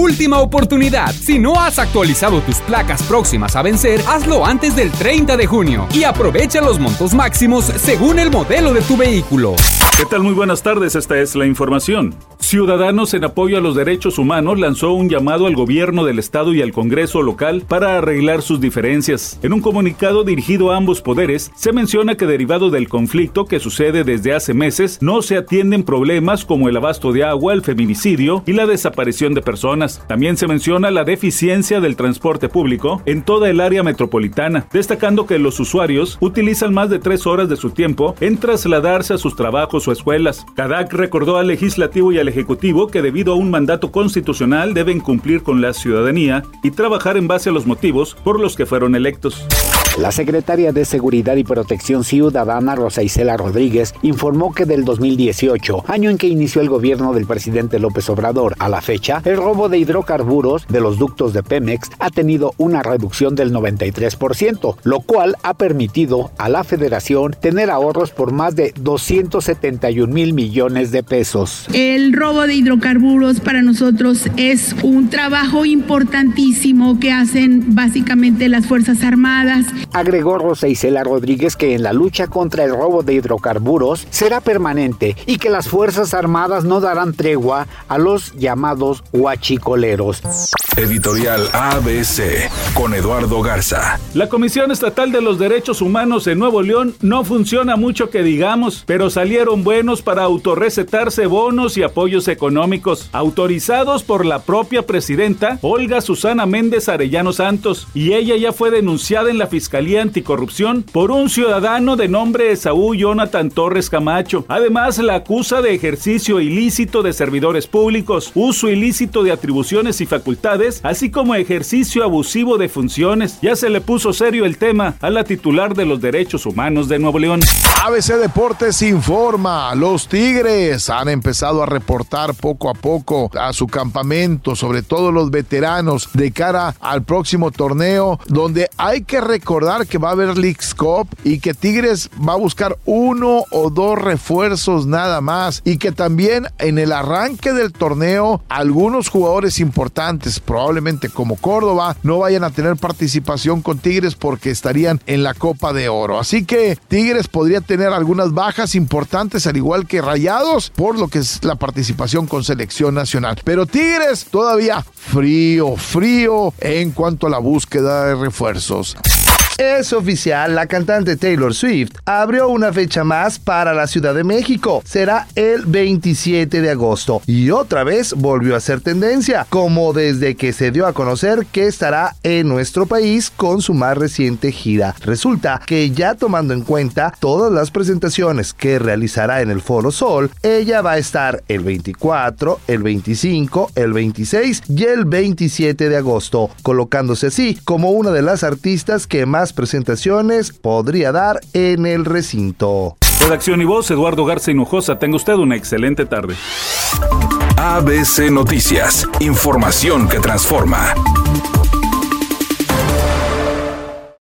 Última oportunidad. Si no has actualizado tus placas próximas a vencer, hazlo antes del 30 de junio y aprovecha los montos máximos según el modelo de tu vehículo. ¿Qué tal? Muy buenas tardes, esta es la información. Ciudadanos en apoyo a los derechos humanos lanzó un llamado al gobierno del estado y al Congreso local para arreglar sus diferencias. En un comunicado dirigido a ambos poderes, se menciona que derivado del conflicto que sucede desde hace meses, no se atienden problemas como el abasto de agua, el feminicidio y la desaparición de personas. También se menciona la deficiencia del transporte público en toda el área metropolitana, destacando que los usuarios utilizan más de tres horas de su tiempo en trasladarse a sus trabajos o escuelas. Kadak recordó al legislativo y al ejecutivo que debido a un mandato constitucional deben cumplir con la ciudadanía y trabajar en base a los motivos por los que fueron electos. La secretaria de Seguridad y Protección Ciudadana, Rosa Isela Rodríguez, informó que del 2018, año en que inició el gobierno del presidente López Obrador, a la fecha, el robo de hidrocarburos de los ductos de Pemex ha tenido una reducción del 93%, lo cual ha permitido a la federación tener ahorros por más de 271 mil millones de pesos. El robo de hidrocarburos para nosotros es un trabajo importantísimo que hacen básicamente las Fuerzas Armadas Agregó Rosa Isela Rodríguez que en la lucha contra el robo de hidrocarburos será permanente y que las Fuerzas Armadas no darán tregua a los llamados huachicoleros. Editorial ABC con Eduardo Garza. La Comisión Estatal de los Derechos Humanos en Nuevo León no funciona mucho que digamos, pero salieron buenos para autorrecetarse bonos y apoyos económicos, autorizados por la propia presidenta Olga Susana Méndez Arellano Santos, y ella ya fue denunciada en la Fiscalía Anticorrupción por un ciudadano de nombre Esaú Jonathan Torres Camacho. Además, la acusa de ejercicio ilícito de servidores públicos, uso ilícito de atribuciones y facultades, así como ejercicio abusivo de funciones. Ya se le puso serio el tema a la titular de los derechos humanos de Nuevo León. ABC Deportes informa, los Tigres han empezado a reportar poco a poco a su campamento, sobre todo los veteranos, de cara al próximo torneo, donde hay que recordar que va a haber Leagues Cup y que Tigres va a buscar uno o dos refuerzos nada más y que también en el arranque del torneo algunos jugadores importantes, probablemente como Córdoba, no vayan a tener participación con Tigres porque estarían en la Copa de Oro. Así que Tigres podría tener algunas bajas importantes al igual que Rayados por lo que es la participación con selección nacional. Pero Tigres todavía frío, frío en cuanto a la búsqueda de refuerzos. Es oficial, la cantante Taylor Swift abrió una fecha más para la Ciudad de México. Será el 27 de agosto. Y otra vez volvió a ser tendencia, como desde que se dio a conocer que estará en nuestro país con su más reciente gira. Resulta que ya tomando en cuenta todas las presentaciones que realizará en el Foro Sol, ella va a estar el 24, el 25, el 26 y el 27 de agosto, colocándose así como una de las artistas que más presentaciones podría dar en el recinto. Redacción y voz, Eduardo Garza Hinojosa. Tenga usted una excelente tarde. ABC Noticias. Información que transforma.